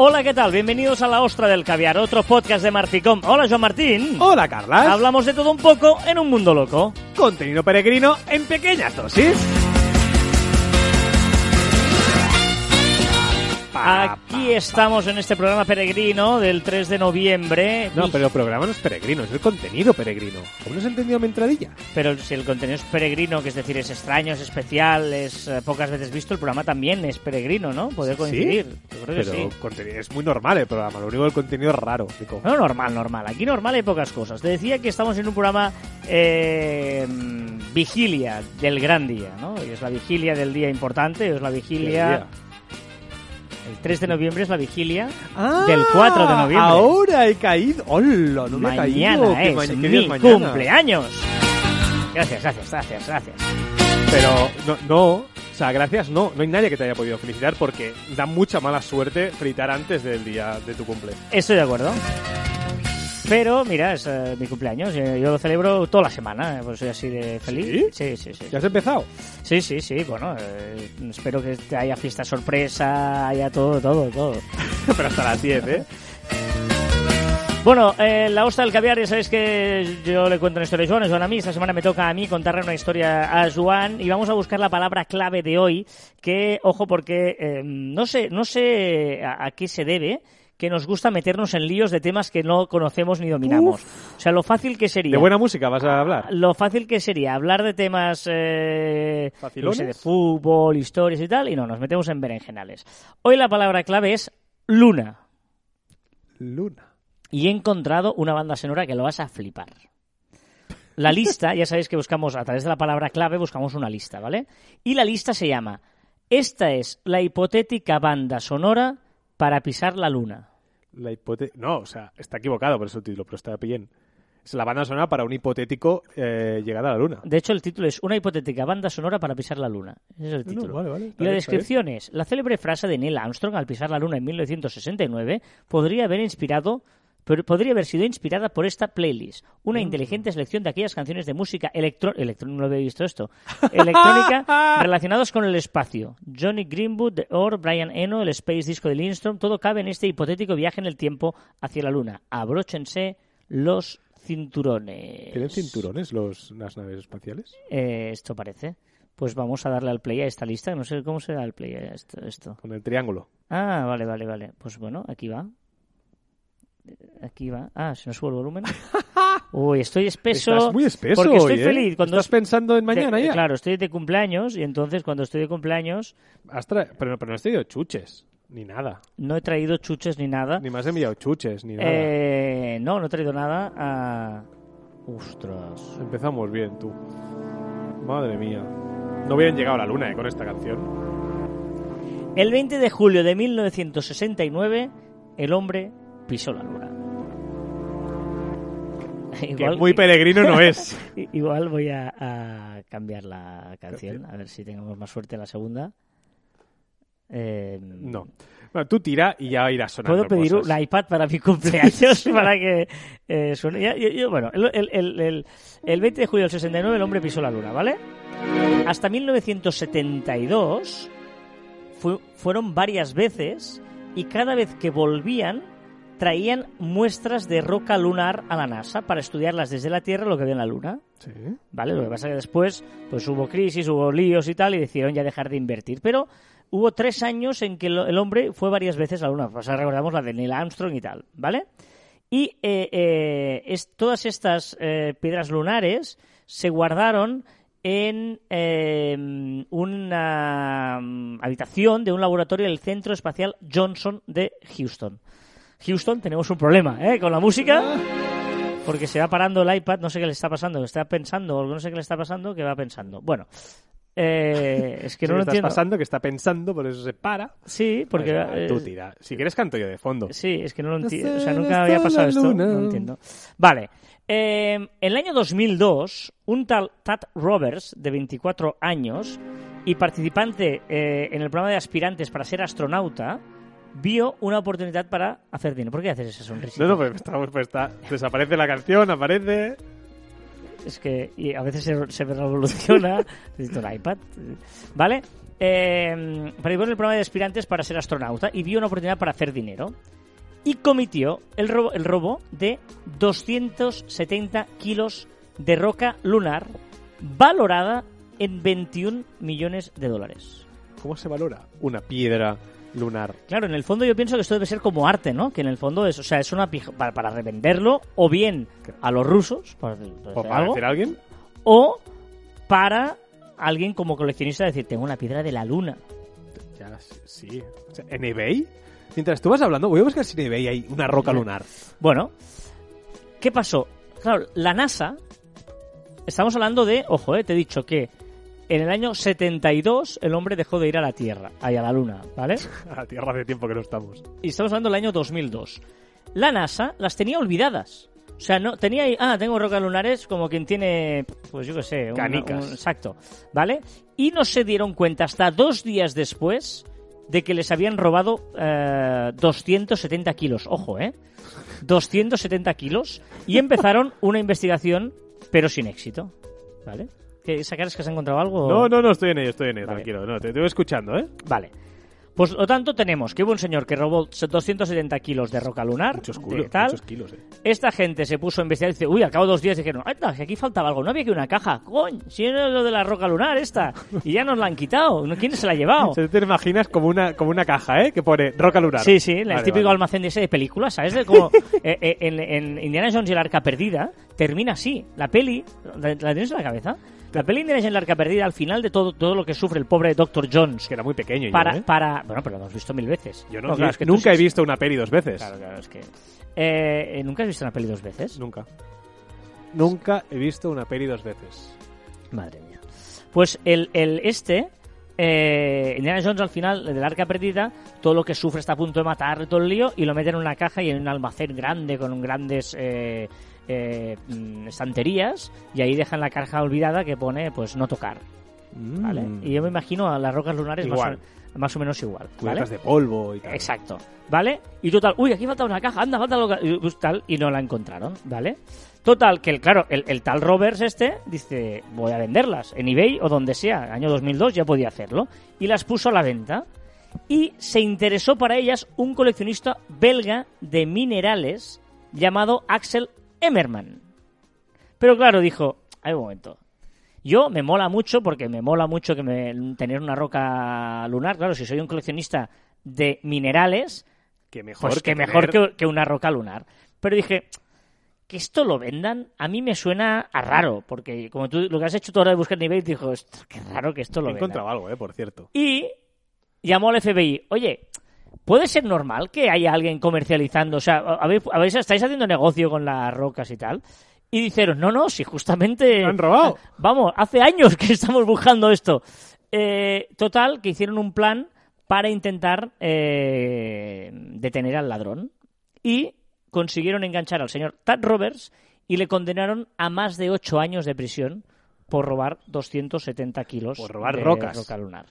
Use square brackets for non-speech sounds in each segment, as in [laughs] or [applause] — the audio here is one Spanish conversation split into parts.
Hola, ¿qué tal? Bienvenidos a La Ostra del Caviar, otro podcast de Marficom. Hola, Joan Martín. Hola, Carlas. Hablamos de todo un poco en un mundo loco. Contenido peregrino en pequeñas dosis. Aquí estamos en este programa peregrino del 3 de noviembre. No, pero el programa no es peregrino, es el contenido peregrino. ¿Cómo no has entendido mi entradilla? Pero si el contenido es peregrino, que es decir, es extraño, es especial, es eh, pocas veces visto, el programa también es peregrino, ¿no? Poder coincidir. Yo creo que Pero sí. contenido- es muy normal el programa, lo único del contenido es raro. No, normal, normal. Aquí normal hay pocas cosas. Te decía que estamos en un programa eh, vigilia del gran día, ¿no? Y es la vigilia del día importante, es la vigilia... El 3 de noviembre es la vigilia Ah, del 4 de noviembre. Ahora he caído. ¡Hola! No me he caído. mañana que es mi es mañana. cumpleaños. Gracias, gracias, gracias, gracias. Pero no, no, o sea, gracias, no. No hay nadie que te haya podido felicitar porque da mucha mala suerte felicitar antes del día de tu cumple. Estoy de acuerdo. Pero, mira, es eh, mi cumpleaños. Yo lo celebro toda la semana, eh, pues soy así de feliz. Sí, sí, sí. ¿Ya has empezado? Sí, sí, sí. Bueno, eh, espero que haya fiesta sorpresa, haya todo, todo, todo. [laughs] Pero hasta las 10, ¿eh? [laughs] Bueno, eh, la ostra del caviar, ya sabéis que yo le cuento una historia a Joan, Joan a mí. Esta semana me toca a mí contarle una historia a Joan y vamos a buscar la palabra clave de hoy, que, ojo, porque eh, no sé, no sé a, a qué se debe que nos gusta meternos en líos de temas que no conocemos ni dominamos. O sea, lo fácil que sería... ¿De buena música vas a hablar? Lo fácil que sería hablar de temas eh, qué sé, de fútbol, historias y tal, y no, nos metemos en berenjenales. Hoy la palabra clave es luna. Luna. Y he encontrado una banda sonora que lo vas a flipar. La lista, ya sabéis que buscamos a través de la palabra clave, buscamos una lista, ¿vale? Y la lista se llama Esta es la hipotética banda sonora para pisar la luna. La hipote... No, o sea, está equivocado por ese título, pero está bien. Es la banda sonora para un hipotético eh, llegada a la luna. De hecho, el título es Una hipotética banda sonora para pisar la luna. Ese es el No, título. vale, vale, está y la descripción es, la célebre frase de Neil Armstrong al pisar la luna en 1969 podría haber inspirado pero podría haber sido inspirada por esta playlist, Mm. una inteligente selección de aquellas canciones de música electrónica, no lo había visto esto, electrónica [laughs] relacionados con el espacio. Johnny Greenwood, The Or, Brian Eno, el Space Disco de Lindstrom, todo cabe en este hipotético viaje en el tiempo hacia la luna. Abróchense los cinturones. ¿Tienen cinturones los, las naves espaciales? Eh, esto parece. Pues vamos a darle al play a esta lista. No sé cómo se da el play a esto. esto. Con el triángulo. Ah, vale, vale, vale. Pues bueno, aquí va. Aquí va. Ah, se nos sube el volumen. [laughs] Uy, estoy espeso. Estás muy espeso Porque estoy hoy, ¿eh? feliz. Cuando ¿Estás es- pensando en mañana de- ya? Claro, estoy de cumpleaños y entonces cuando estoy de cumpleaños pero, pero no has traído chuches, ni nada. no he traído chuches ni nada. Ni me has enviado chuches, ni nada. Eh, no, no he traído nada. a... Ostras. Empezamos bien, tú. Madre mía. No hubieran llegado a la luna, ¿eh? Con esta canción. El 20 de julio de 1969, el hombre pisó la luna. Que [laughs] muy peregrino no es. [laughs] Igual voy a, a cambiar la canción, a ver si tengamos más suerte en la segunda. Eh, No. Bueno, tú tira y ya irás sonando Puedo pedir cosas. un iPad para mi cumpleaños [laughs] para que eh, suene. Yo- yo- bueno, el, el- el- el- el 20 de julio del 69 el hombre pisó la luna, ¿vale? Hasta 1972 fu- fueron varias veces y cada vez que volvían traían muestras de roca lunar a la NASA para estudiarlas desde la Tierra lo que había en la Luna. Sí. ¿vale? Lo que pasa es que después pues hubo crisis, hubo líos y tal, y decidieron ya dejar de invertir. Pero hubo tres años en que el hombre fue varias veces a la Luna. O sea, recordamos la de Neil Armstrong y tal, ¿vale? Y eh, eh, es- todas estas eh, piedras lunares se guardaron en eh, una mm, habitación de un laboratorio del Centro Espacial Johnson de Houston. Houston, tenemos un problema ¿eh? con la música. Porque se va parando el iPad, no sé qué le está pasando, está pensando, o no sé qué le está pasando, que va pensando. Bueno, eh, es que Sí, no lo estás entiendo. pasando, que está pensando, por eso se para. Sí, porque... Eh, tú tira. Si quieres canto yo de fondo. Sí, es que no lo entiendo. O sea, nunca había pasado esto. No lo entiendo. Vale. Eh, en el año 2002, un tal Tad Roberts, de 24 años, y participante eh, en el programa de aspirantes para ser astronauta, vio una oportunidad para hacer dinero. ¿Por qué haces esa sonrisa? No, no, pues está, pues está. Desaparece la canción, aparece. Es que y a veces se, se revoluciona. [laughs] Necesito un iPad. ¿Vale? Eh, participó en el programa de aspirantes para ser astronauta y vio una oportunidad para hacer dinero. Y cometió el robo, el robo de 270 kilos de roca lunar valorada en 21 millones de dólares. ¿Cómo se valora una piedra lunar? Claro, en el fondo yo pienso que esto debe ser como arte, ¿no? Que en el fondo es, o sea, es una pija para, para revenderlo o bien a los rusos, para, para ¿O para algo, a alguien? o para alguien como coleccionista decir, tengo una piedra de la luna. Ya, sí. O sea, ¿En eBay? Mientras tú vas hablando, voy a buscar si en eBay hay una roca lunar. Bueno, ¿qué pasó? Claro, la NASA, estamos hablando de, ojo, eh, te he dicho que en el año 72 el hombre dejó de ir a la Tierra, ahí a la Luna, ¿vale? [laughs] A la Tierra hace tiempo que no estamos. Y estamos hablando del año 2002. La NASA las tenía olvidadas. O sea, no tenía ahí, ah, tengo rocas lunares como quien tiene, pues yo qué sé, un- Canicas. un- exacto, ¿vale? Y no se dieron cuenta hasta dos días después de que les habían robado eh, 270 kilos, ojo, ¿eh? 270 kilos y [laughs] empezaron una investigación, pero sin éxito, ¿vale? ¿Qué, esa cara es que has encontrado algo? No, no, no, estoy en ello, estoy en ello, Vale. tranquilo. No, te estoy escuchando, ¿eh? Vale. Pues lo tanto tenemos que hubo un señor que robó 270 kilos de roca lunar. Muchos, de culos, tal. muchos kilos, ¿eh? Esta gente se puso a investigar y dice, uy, al cabo de dos días dijeron, anda, que aquí faltaba algo, no había que una caja, coño, si era lo de la roca lunar esta, [laughs] y ya nos la han quitado, ¿quién se la ha llevado? Se te imaginas como una, como una caja, ¿eh? Que pone roca lunar. Sí, sí, el Vale, típico vale. almacén de ese de películas, ¿sabes? De como [laughs] eh, eh, en, en Indiana Jones y el Arca Perdida termina así. La peli, ¿la, la tienes en la cabeza? La peli Indiana Jones el Arca Perdida, al final de todo, todo lo que sufre el pobre Dr. Jones Que era muy pequeño para, yo, ¿eh? para... Bueno, pero lo hemos visto mil veces. Yo no, claro, es que nunca he sí- visto una peli dos veces. Claro, claro, es que... Eh, ¿Nunca has visto una peli dos veces? Nunca. Nunca he visto una peli dos veces. Madre mía. Pues el, el este, eh, Indiana Jones al final del arca perdida, todo lo que sufre está a punto de matar todo el lío y lo meten en una caja y en un almacén grande con grandes eh, eh, mm, estanterías y ahí dejan la caja olvidada que pone pues no tocar, ¿vale? Mm. Y yo me imagino a las rocas lunares más Igual. o, más o menos igual, ¿vale? De polvo y tal. Exacto, ¿vale? Y total, uy, aquí falta una caja, anda, falta lo que... pues, tal, y no la encontraron, ¿vale? Total, que el, claro, el, el tal Roberts este dice, voy a venderlas en eBay o donde sea, año 2002 ya podía hacerlo, y las puso a la venta. Y se interesó para ellas un coleccionista belga de minerales llamado Axel Emmerman. Pero claro, dijo, hay un momento, yo me mola mucho porque me mola mucho que me, tener una roca lunar. Claro, si soy un coleccionista de minerales, Que mejor pues que, mejor que, que una roca lunar. Pero dije, que esto lo vendan, a mí me suena a raro, porque como tú lo que has hecho tú ahora de buscar eBay, dijo, "Ostras, qué raro que esto lo He vendan. encontrado algo, eh, por cierto. Y llamó al FBI, oye, ¿puede ser normal que haya alguien comercializando? O sea, ¿habéis, habéis- estáis haciendo negocio con las rocas y tal? Y dijeron, no, no, si justamente... Lo han robado. [laughs] Vamos, hace años que estamos buscando esto. Eh, total, que hicieron un plan para intentar eh, detener al ladrón. Y consiguieron enganchar al señor Tad Roberts y le condenaron a más de ocho años de prisión por robar 270 kilos Por robar de rocas. roca lunar.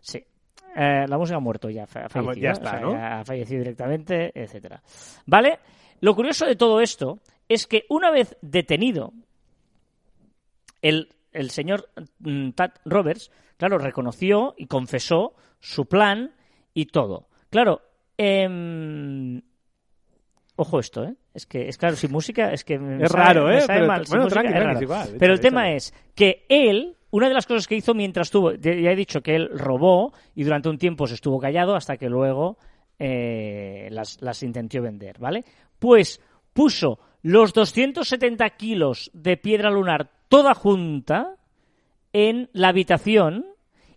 Sí. Eh, la música ha muerto ya, ha fallecido, ya ¿eh? está, O sea, ¿no? ya ha fallecido directamente, etcétera. ¿Vale? Lo curioso de todo esto es que una vez detenido el, el señor mm, Tad Roberts, claro, reconoció y confesó su plan y todo. Claro, em, ojo esto, ¿eh? Es que, es claro, sin música, es que Es sabe- raro, ¿eh? Pero- bueno, música tranqui, es raro. igual, Pero el tema es que él, una de las cosas que hizo mientras tuvo, ya he dicho que él robó y durante un tiempo se estuvo callado hasta que luego eh, las, las intentó vender, ¿vale? Pues puso los 270 kilos de piedra lunar toda junta en la habitación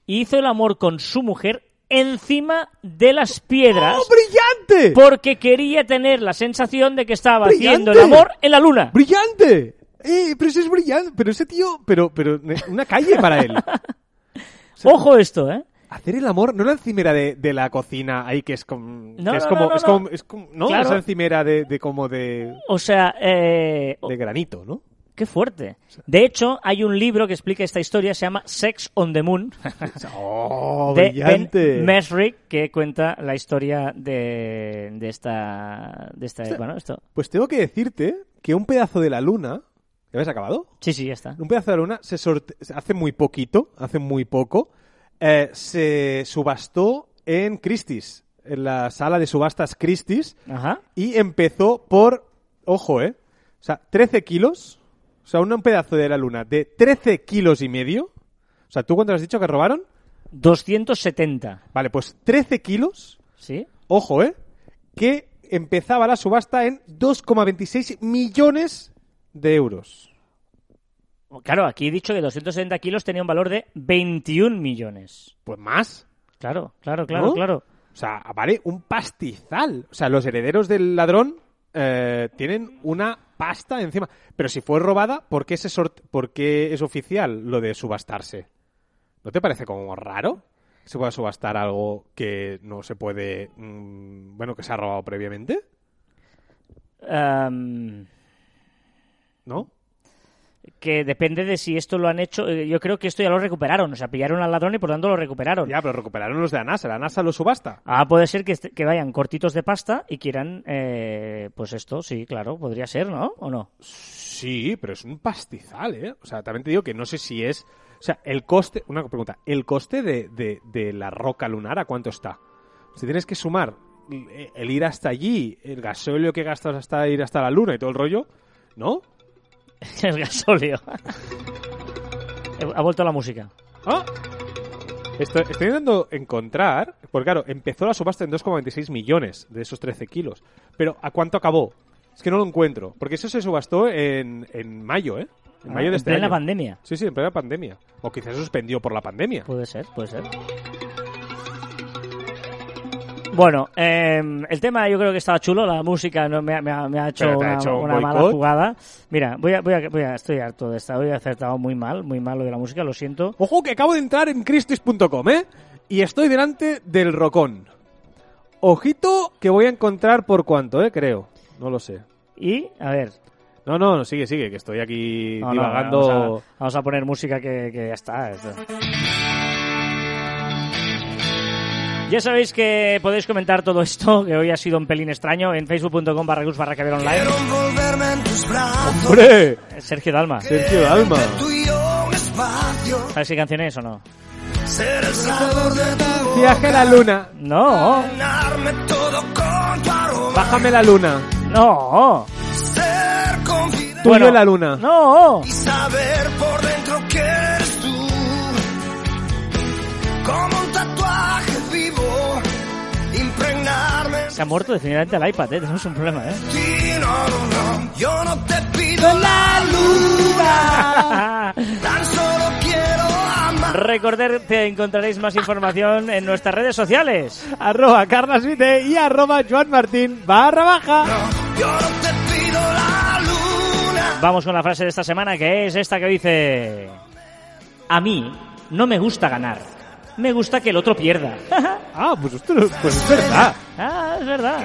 y hizo el amor con su mujer encima de las piedras ¡Oh, brillante! porque quería tener la sensación de que estaba ¡Brillante! haciendo el amor en la luna. ¡Brillante! Eh, pero ese es brillante. Pero ese tío... Pero, pero una calle para él. [laughs] Ojo esto, ¿eh? Hacer el amor, no la encimera de, de la cocina ahí que es como... No, que es no, como, no, es como, es como- ¿no? Claro. Esa encimera de, de como de, O sea, eh, de granito, ¿no? Qué fuerte. De hecho, hay un libro que explica esta historia, se llama Sex on the Moon, [laughs] [laughs] ¡Oh, de brillante! Ben Mesrick, que cuenta la historia de, de esta... De esta bueno, esto... Pues tengo que decirte que un pedazo de la luna... ¿Ya habéis acabado? Sí, sí, ya está. Un pedazo de la luna se sorte- hace muy poquito, hace muy poco, eh, se subastó en Christie's, en la sala de subastas Christie's, Ajá. y empezó por, ojo, ¿eh? O sea, 13 kilos, o sea, un un pedazo de la luna de 13 kilos y medio. O sea, ¿tú cuánto has dicho que robaron? 270, Vale, pues 13 kilos, ¿sí? ojo, ¿eh? Que empezaba la subasta en 2,26 millones de euros. Claro, aquí he dicho que 270 kilos tenía un valor de 21 millones. Pues más. Claro, claro, claro, ¿No? claro. O sea, vale un pastizal. O sea, los herederos del ladrón eh, tienen una pasta encima. Pero si fue robada, ¿por qué, se sort- ¿por qué es oficial lo de subastarse? ¿No te parece como raro? que ¿Se pueda subastar algo que no se puede... mm, bueno, que se ha robado previamente? Am, ¿No? que depende de si esto lo han hecho. eh, Yo creo que esto ya lo recuperaron. O sea, pillaron al ladrón y por tanto lo recuperaron. Ya, pero recuperaron los de la NASA. La NASA lo subasta. Ah, puede ser que, que vayan cortitos de pasta y quieran, eh, pues esto, sí, claro, podría ser, ¿no? ¿O no? Sí, pero es un pastizal, ¿eh? O sea, también te digo que no sé si es... O sea, el coste... Una pregunta. ¿El coste de, de- de la roca lunar a cuánto está? Si tienes que sumar el ir hasta allí, el gasóleo que gastas hasta ir hasta la luna y todo el rollo, ¿no? [laughs] El gasóleo. ha vuelto la música. ¡Ah! Estoy, estoy intentando encontrar... Porque claro, empezó la subasta en 2,26 millones de esos 13 kilos. Pero ¿a cuánto acabó? Es que no lo encuentro. Porque eso se subastó en, en mayo, ¿eh? En mayo de en este plena año. pandemia. Sí, sí, en plena pandemia. O quizás se suspendió por la pandemia. Puede ser, puede ser. Bueno, eh, el tema yo creo que estaba chulo, la música no, me, ha- me ha, me ha hecho Pero te ha una, hecho un una mala jugada. Mira, voy a, voy, a, voy a, estoy harto de esta, hoy he acertado muy mal, muy mal lo de la música, lo siento. Ojo que acabo de entrar en Christis.com, ¿eh? Y estoy delante del rocón. Ojito que voy a encontrar por cuánto, ¿eh? Creo. No lo sé. Y, a ver, No, no, no, sigue, sigue, que estoy aquí no, no, divagando. vamos, a, vamos a poner música que, que ya está. esto. Ya sabéis que podéis comentar todo esto, que hoy ha sido un pelín extraño, en facebook.com barra barra online. En tus brazos. ¡Hombre! Sergio Dalma. Sergio Dalma. Tú. ¿Sabes qué canción es o no? Ser el sabor de tu boca. Viaje a la luna. No, Llenarme todo con tu aroma. Bájame la luna. no, Ser confidente. Tuyo Bueno. en la luna. no. Y saber por dentro que eres tú. Como Se ha muerto definitivamente el iPad, ¿eh? Tenemos un problema, ¿eh? Yo no te pido la luna. [laughs] Tan solo quiero amar. Recordad que encontraréis más información en nuestras redes sociales. Arroba carlasvite y arroba Joan Martín barra baja. Yo no te pido la luna. Vamos con la frase de esta semana, que es esta que dice... A mí no me gusta ganar, me gusta que el otro pierda. Ah, pues no- pues es verdad. ah, es verdad.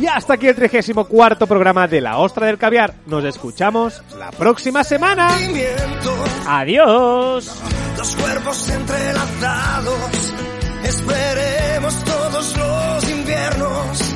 Y hasta aquí el 34 programa de La Ostra del Caviar. Nos escuchamos la próxima semana. Adiós. dos cuerpos entrelazados. Esperemos todos los inviernos.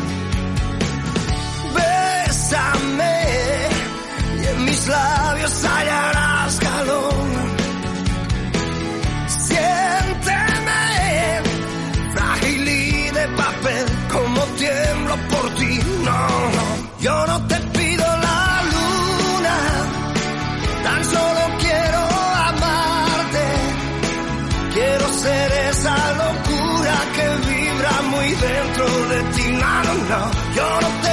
No, yo no te